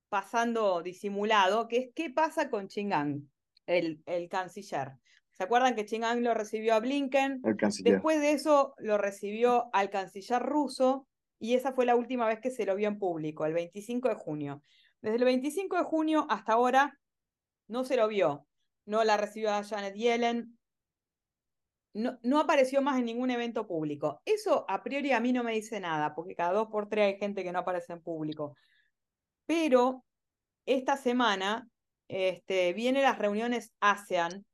pasando disimulado, que es qué pasa con Chingang, el, el canciller. ¿Se acuerdan que Chingang lo recibió a Blinken? Después de eso lo recibió al canciller ruso y esa fue la última vez que se lo vio en público, el 25 de junio. Desde el 25 de junio hasta ahora no se lo vio no la recibió a Janet Yellen, no, no, apareció más en ningún evento público. Eso a priori a mí no me dice nada, porque cada dos por tres hay gente que no aparece en público. Pero esta semana este, vienen las reuniones ASEAN,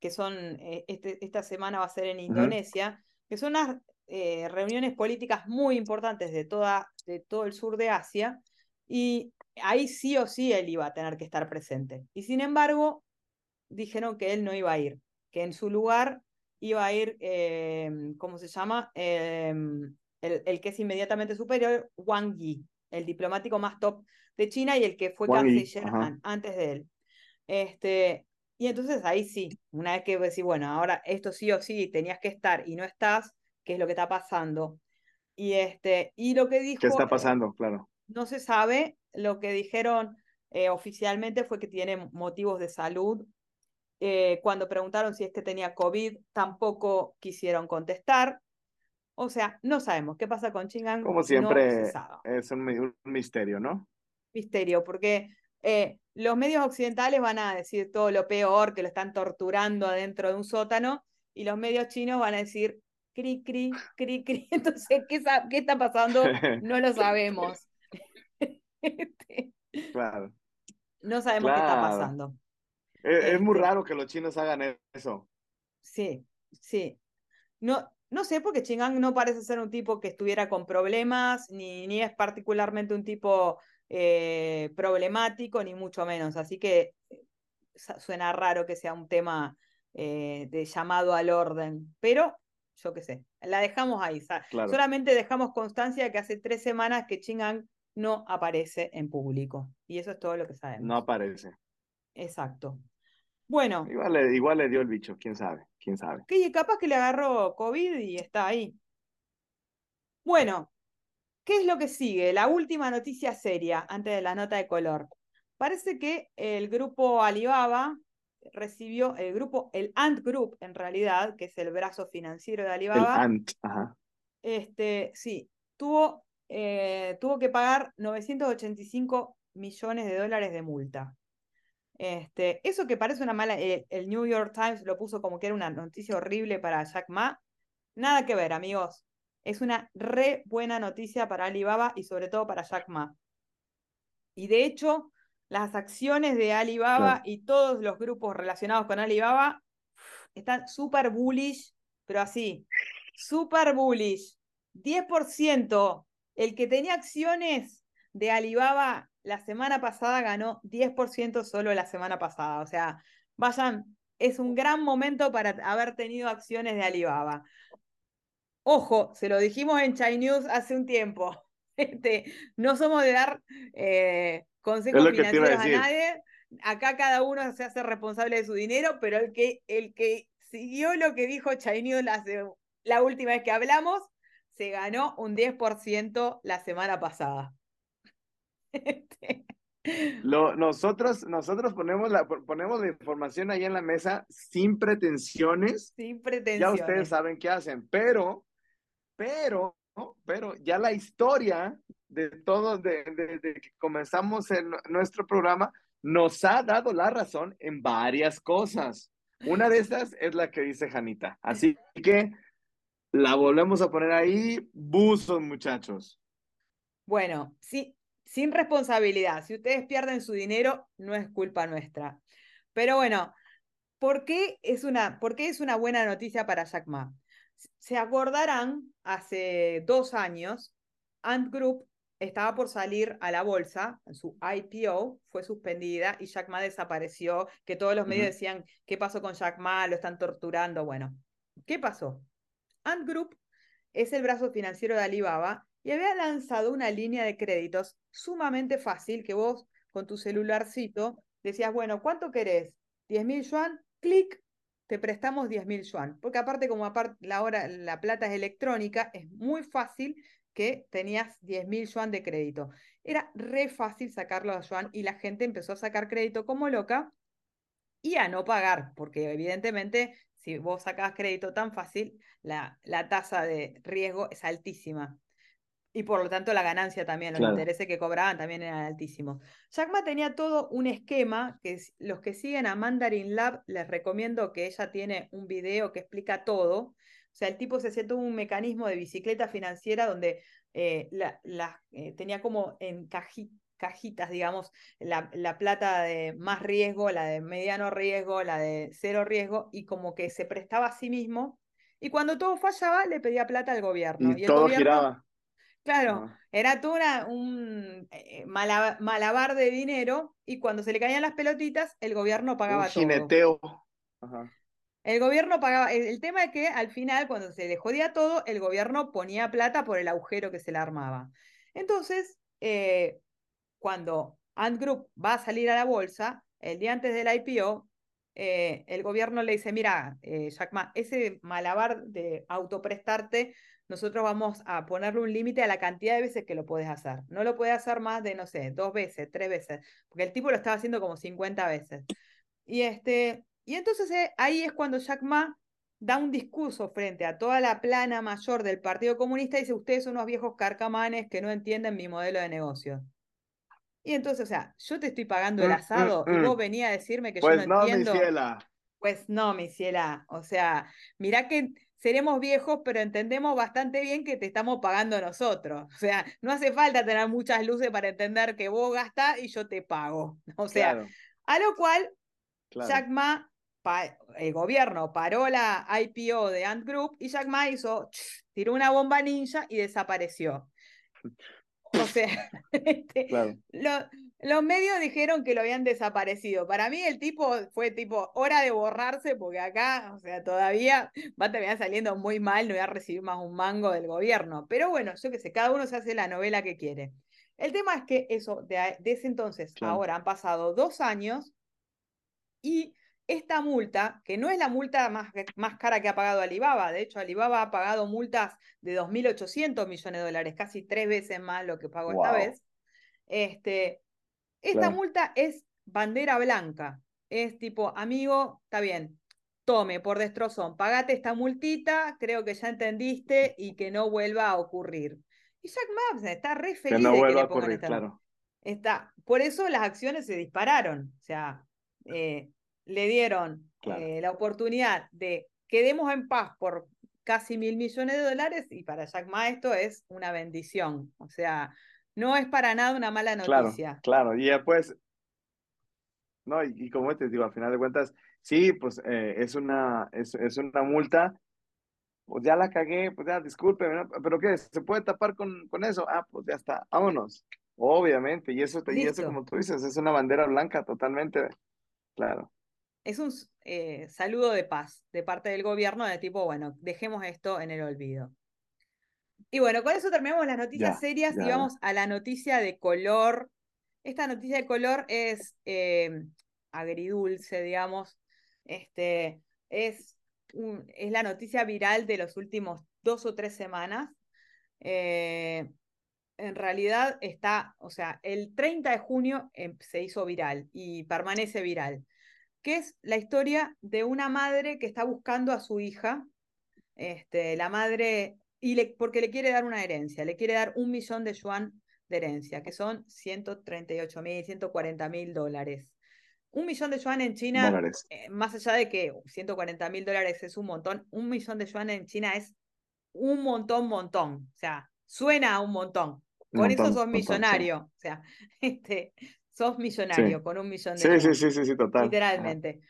que son, eh, este, esta semana va a ser en Indonesia, que son unas eh, reuniones políticas muy importantes de, toda, de todo el sur de Asia, y ahí sí o sí él iba a tener que estar presente. Y sin embargo, dijeron que él no iba a ir, que en su lugar iba a ir, em, ¿cómo se llama? Em, el, que es inmediatamente superior, Wang Yi, el diplomático más top de China y el que fue canciller antes de él. Este, y entonces ahí sí, una vez que decís, bueno, ahora esto sí o sí tenías que estar y no estás, ¿qué es lo que está pasando? Y, este, y lo que dijo... ¿Qué está pasando? claro. No se sabe, lo que dijeron eh, oficialmente fue que tiene motivos de salud. Eh, cuando preguntaron si es que tenía COVID, tampoco quisieron contestar. O sea, no sabemos qué pasa con Chingan. Como siempre, es un, misterio, ¿no? Misterio, porque eh, los medios occidentales van a decir todo lo peor, que lo están torturando adentro de un sótano, y los medios chinos van a decir cri, cri, cri, cri. [LAUGHS] Entonces, ¿qué, qué está pasando? [LAUGHS] No lo sabemos. [LAUGHS] Este, claro. No sabemos qué está pasando. Es, muy este raro que los chinos hagan eso. Sí, sí. No, no sé, porque Chingang no parece ser un tipo que estuviera con problemas, ni, ni es particularmente un tipo eh, problemático, ni mucho menos. Así que eh, suena raro que sea un tema eh, de llamado al orden, pero yo qué sé, la dejamos ahí. Solamente dejamos constancia de que hace tres semanas que Chingang no aparece en público. Y eso es todo lo que sabemos. No aparece. Exacto. Bueno. Igual le, igual le dio el bicho, quién sabe, quién sabe. Que capaz que le agarró COVID y está ahí. Bueno, ¿qué es lo que sigue? La última noticia seria antes de la nota de color. Parece que el grupo Alibaba recibió, el grupo, el Ant Group en realidad, que es el brazo financiero de Alibaba. El Ant, ajá. Este, sí, tuvo, eh, tuvo que pagar 985 millones de dólares de multa. Este, eso que parece una mala, el, New York Times lo puso como que era una noticia horrible para Jack Ma. Nada que ver, amigos. Es una re buena noticia para Alibaba y sobre todo para Jack Ma. Y de hecho, las acciones de Alibaba y todos los grupos relacionados con Alibaba están súper bullish, pero así, súper bullish. 10%. El que tenía acciones de Alibaba la semana pasada ganó 10% solo la semana pasada. O sea, vayan, es un gran momento para haber tenido acciones de Alibaba. Ojo, se lo dijimos en China News hace un tiempo. [LAUGHS] Este, no somos de dar eh, consejos financieros a, nadie. Acá cada uno se hace responsable de su dinero, pero el que, el que siguió lo que dijo China News la, la última vez que hablamos, se ganó un 10% la semana pasada. Este. Lo, nosotros, nosotros ponemos la, ponemos la información ahí en la mesa sin pretensiones. Sin pretensiones. Ya ustedes saben qué hacen, pero, pero, pero ya la historia de todo, desde de, que comenzamos en nuestro programa, nos ha dado la razón en varias cosas. Una de estas es la que dice Janita. Así que la volvemos a poner ahí, buzos, muchachos. Bueno, sí, sin responsabilidad. Si ustedes pierden su dinero, no es culpa nuestra. Pero bueno, ¿por qué es una, por qué es una buena noticia para Jack Ma? Se acordarán, hace dos años, Ant Group estaba por salir a la bolsa, su IPO fue suspendida y Jack Ma desapareció, que todos los medios decían, ¿qué pasó con Jack Ma? Lo están torturando. Bueno, ¿qué pasó? Ant Group es el brazo financiero de Alibaba y había lanzado una línea de créditos sumamente fácil que vos con tu celularcito decías, bueno, ¿cuánto querés? ¿10.000 yuan? Clic, te prestamos 10.000 yuan. Porque aparte, como la, plata es electrónica, es muy fácil que tenías 10.000 yuan de crédito. Era re fácil sacarlo a yuan y la gente empezó a sacar crédito como loca y a no pagar, porque evidentemente si vos sacás crédito tan fácil, la tasa de riesgo es altísima. Y por lo tanto la ganancia también, los intereses que cobraban también eran altísimos. Jack Ma tenía todo un esquema que los que siguen a Mandarin Lab les recomiendo que ella tiene un video que explica todo. O sea, el tipo se hacía todo un mecanismo de bicicleta financiera donde eh, la, eh, tenía como en cajitas, digamos, la, la, plata de más riesgo, la de mediano riesgo, la de cero riesgo, y como que se prestaba a sí mismo. Y cuando todo fallaba, le pedía plata al gobierno. Y, el todo gobierno, giraba. Claro, era todo un eh, malabar de dinero, y cuando se le caían las pelotitas, el gobierno pagaba un jineteo. Ajá. El gobierno pagaba, el, tema es que al final, cuando se le jodía todo, el gobierno ponía plata por el agujero que se le armaba. Entonces, eh, cuando Ant Group va a salir a la bolsa, el día antes del IPO, eh, el gobierno le dice, mira, eh, Jack Ma, ese malabar de autoprestarte, nosotros vamos a ponerle un límite a la cantidad de veces que lo puedes hacer. No lo puedes hacer más de, no sé, dos veces, tres veces, porque el tipo lo estaba haciendo como 50 veces. Y, este, y entonces eh, ahí es cuando Jack Ma da un discurso frente a toda la plana mayor del Partido Comunista y dice, ustedes son unos viejos carcamanes que no entienden mi modelo de negocio. Y entonces, o sea, yo te estoy pagando el mm, mm, asado y vos mm. venía a decirme que yo pues no, no entiendo. Mi ciela. Pues no, mi ciela. O sea, mirá que seremos viejos, pero entendemos bastante bien que te estamos pagando nosotros. O sea, no hace falta tener muchas luces para entender que vos gastás y yo te pago. [LAUGHS] O sea, a lo cual Jack Ma, el gobierno paró la IPO de Ant Group y Jack Ma hizo, tiró una bomba ninja y desapareció. [LAUGHS] O sea, [LAUGHS] este, los medios dijeron que lo habían desaparecido. Para mí el tipo fue tipo hora de borrarse porque acá, o sea, todavía va a terminar saliendo muy mal, no voy a recibir más un mango del gobierno. Pero bueno, yo qué sé, cada uno se hace la novela que quiere. El tema es que eso, de, ese entonces, ahora han pasado dos años y esta multa, que no es la multa más, más cara que ha pagado Alibaba, de hecho Alibaba ha pagado multas de 2.800 millones de dólares, casi tres veces más lo que pagó esta vez. Este, esta multa es bandera blanca, es tipo, amigo, está bien, tome por destrozón, pagate esta multita, creo que ya entendiste y que no vuelva a ocurrir. Y Jack Maps está re feliz que no de vuelva que a ocurrir, claro. Está, por eso las acciones se dispararon, o sea, eh, le dieron eh, la oportunidad de quedemos en paz por casi mil millones de dólares y para Jack Ma esto es una bendición. O sea, no es para nada una mala noticia. Claro, claro. y después, no, y, como te digo, al final de cuentas, sí, pues eh, es, una, es, es, una multa, pues ya la cagué, pues ya disculpe, pero ¿qué? ¿Se puede tapar con, con eso? Ah, pues ya está, vámonos. Obviamente, y eso, y eso como tú dices, es una bandera blanca totalmente, claro es un eh, saludo de paz de parte del gobierno de tipo, bueno, dejemos esto en el olvido. Y bueno, con eso terminamos las noticias serias y vamos a la noticia de color. Esta noticia de color es eh, agridulce, digamos. Este, es, es la noticia viral de los últimos dos o tres semanas. Eh, en realidad está, o sea, el 30 de junio em, se hizo viral y permanece viral que es la historia de una madre que está buscando a su hija, este, la madre, y le, porque le quiere dar una herencia, le quiere dar un millón de yuan de herencia, que son 138 mil, 140 mil dólares. Un millón de yuan en China, eh, más allá de que 140 mil dólares es un montón, un millón de yuan en China es un montón, montón. O sea, suena a un montón. Con eso sos millonario. O sea, [LAUGHS] este, sos millonario con un millón de sí, Sí, sí, sí, sí, total. Literalmente.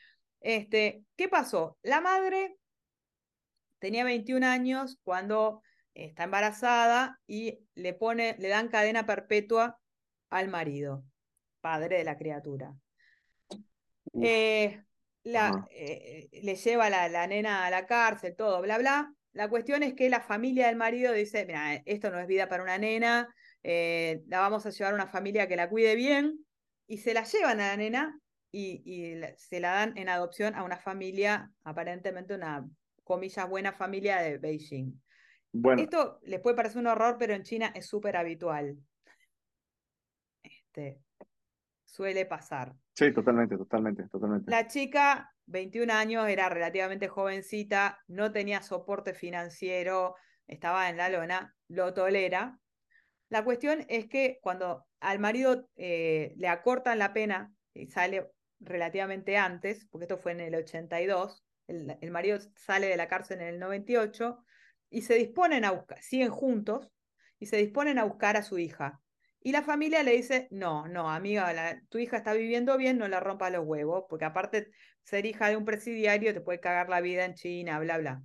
Este, ¿Qué pasó? La madre tenía 21 años cuando está embarazada y le, pone, le dan cadena perpetua al marido, padre de la criatura. Eh, la, eh, le lleva la, la nena a la cárcel, todo, bla, bla. La cuestión es que la familia del marido dice, mira, esto no es vida para una nena, eh, la vamos a llevar a una familia que la cuide bien, y se la llevan a la nena y, se la dan en adopción a una familia, aparentemente una, comillas, buena familia de Beijing. Bueno. Esto les puede parecer un horror, pero en China es súper habitual. Este, suele pasar. Sí, totalmente, totalmente, totalmente. La chica, 21 años, era relativamente jovencita, no tenía soporte financiero, estaba en la lona, lo tolera. La cuestión es que cuando al marido eh, le acortan la pena y sale relativamente antes, porque esto fue en el 82, el, el, marido sale de la cárcel en el 98 y se disponen a buscar, siguen juntos y se disponen a buscar a su hija. Y la familia le dice, no, no, amiga, tu hija está viviendo bien, no la rompa los huevos, porque aparte ser hija de un presidiario te puede cagar la vida en China, bla, bla.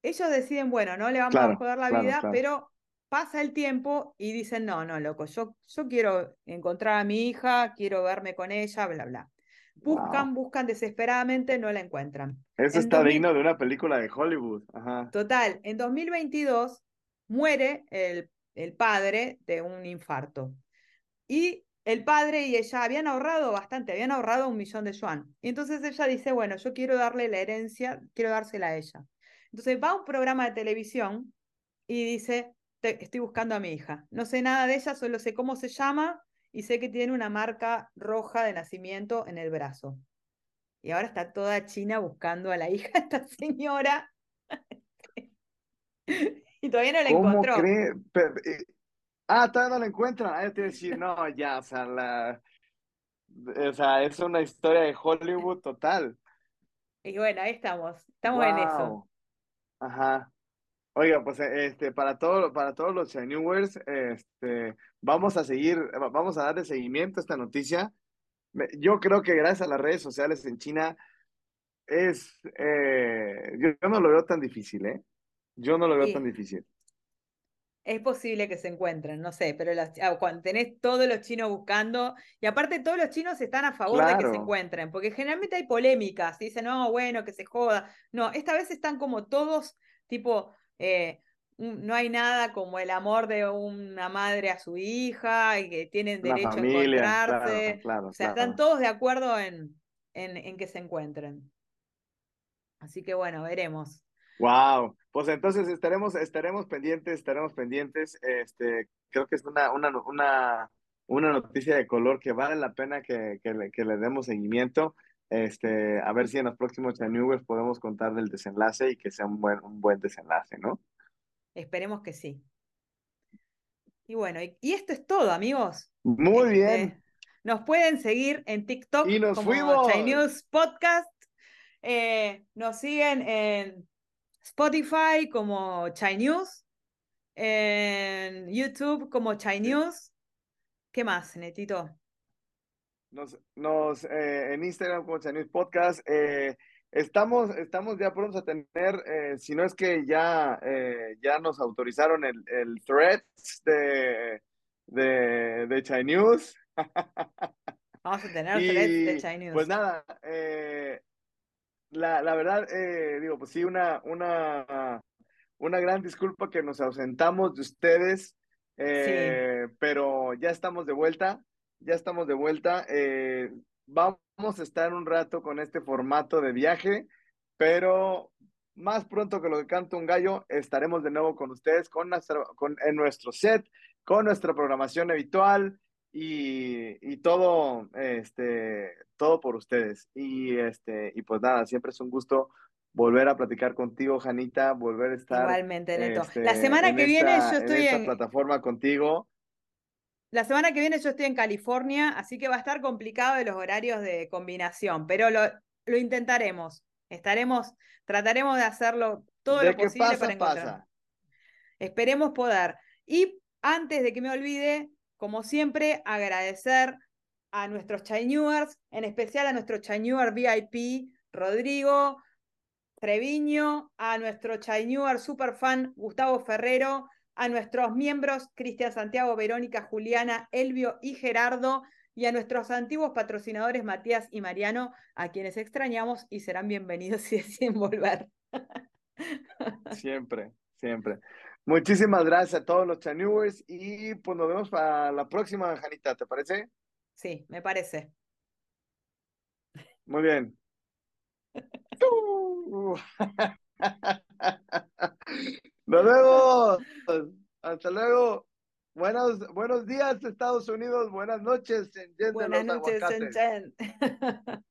Ellos deciden, bueno, no le vamos a joder la vida, pero pasa el tiempo y dicen, no, no, loco, yo, yo quiero encontrar a mi hija, quiero verme con ella, bla, bla. Buscan, buscan desesperadamente, no la encuentran. Eso está digno de una película de Hollywood. Total, en 2022 muere el, el padre de un infarto. Y el padre y ella habían ahorrado bastante, habían ahorrado un millón de yuan. Y entonces ella dice, bueno, yo quiero darle la herencia, quiero dársela a ella. Entonces va a un programa de televisión y dice, estoy buscando a mi hija. No sé nada de ella, solo sé cómo se llama y sé que tiene una marca roja de nacimiento en el brazo. Y ahora está toda China buscando a la [LAUGHS] hija de esta señora. [LAUGHS] y todavía no la encontró. Cree? Eh, ah, todavía no la encuentran. Ah, te decir, no, ya, o sea, la... o sea, es una historia de Hollywood total. Y bueno, ahí estamos, estamos en eso. Ajá. Oiga, pues este, para, todo, para todos los Chinewers, este, vamos a seguir, vamos a darle seguimiento a esta noticia. Yo creo que gracias a las redes sociales en China es, eh, yo, no lo veo tan difícil, ¿eh? Yo no lo veo tan difícil. Es posible que se encuentren, no sé, pero ah, cuando tenés todos los chinos buscando, y aparte todos los chinos están a favor de que se encuentren, porque generalmente hay polémicas, dicen, no, bueno, que se joda. No, esta vez están como todos, tipo, eh, no hay nada como el amor de una madre a su hija y que tienen derecho a encontrarse. o sea, están todos de acuerdo en, en, que se encuentren. Así que bueno, veremos. Wow, pues entonces estaremos, estaremos pendientes, estaremos pendientes. Este, creo que es una, una, una, una noticia de color que vale la pena que, que, le, que le demos seguimiento. Este, a ver si en los próximos Chanubers podemos contar del desenlace y que sea un buen, un buen desenlace, ¿no? Esperemos que sí. Y bueno, y, esto es todo, amigos. Muy este, bien. Nos pueden seguir en TikTok y nos como News Podcast. Eh, nos siguen en Spotify como Chai News, en YouTube como Chai News. ¿Qué más, Netito? Nos, nos eh, en Instagram como News Podcast. Eh, estamos, estamos ya pronto a tener, eh, si no es que ya, ya nos autorizaron el, el threads de, de, de News. [LAUGHS] Vamos a tener threads de News. Pues nada, la, la verdad, digo, pues sí, una, una, una gran disculpa que nos ausentamos de ustedes, pero ya estamos de vuelta ya estamos de vuelta. Eh, vamos a estar un rato con este formato de viaje, pero más pronto que lo que canta un gallo, estaremos de nuevo con ustedes con, con en nuestro set, con nuestra programación habitual y, todo, este, todo por ustedes. Y, este, y pues nada, siempre es un gusto volver a platicar contigo, Janita, volver a estar. Igualmente, Neto. la este, semana que viene yo estoy en esta plataforma contigo. La semana que viene yo estoy en California, así que va a estar complicado de los horarios de combinación, pero lo, lo intentaremos. Estaremos, trataremos de hacerlo todo lo posible para encontrar. Esperemos poder. Y antes de que me olvide, como siempre, agradecer a nuestros Chinewers, en especial a nuestro Chinewer VIP, Rodrigo Treviño, a nuestro Chinewer Superfan, Gustavo Ferrero, a nuestros miembros Cristian Santiago, Verónica, Juliana, Elvio y Gerardo, y a nuestros antiguos patrocinadores Matías y Mariano, a quienes extrañamos y serán bienvenidos si [LAUGHS] deciden volver. Siempre, siempre. Muchísimas gracias a todos los Chanewers y pues nos vemos para la próxima, Janita, ¿te parece? Sí, me parece. Muy bien. [LAUGHS] [LAUGHS] Nos vemos. Hasta luego. Buenos, buenos días, Estados Unidos. Buenas noches, Buenas noches, [LAUGHS]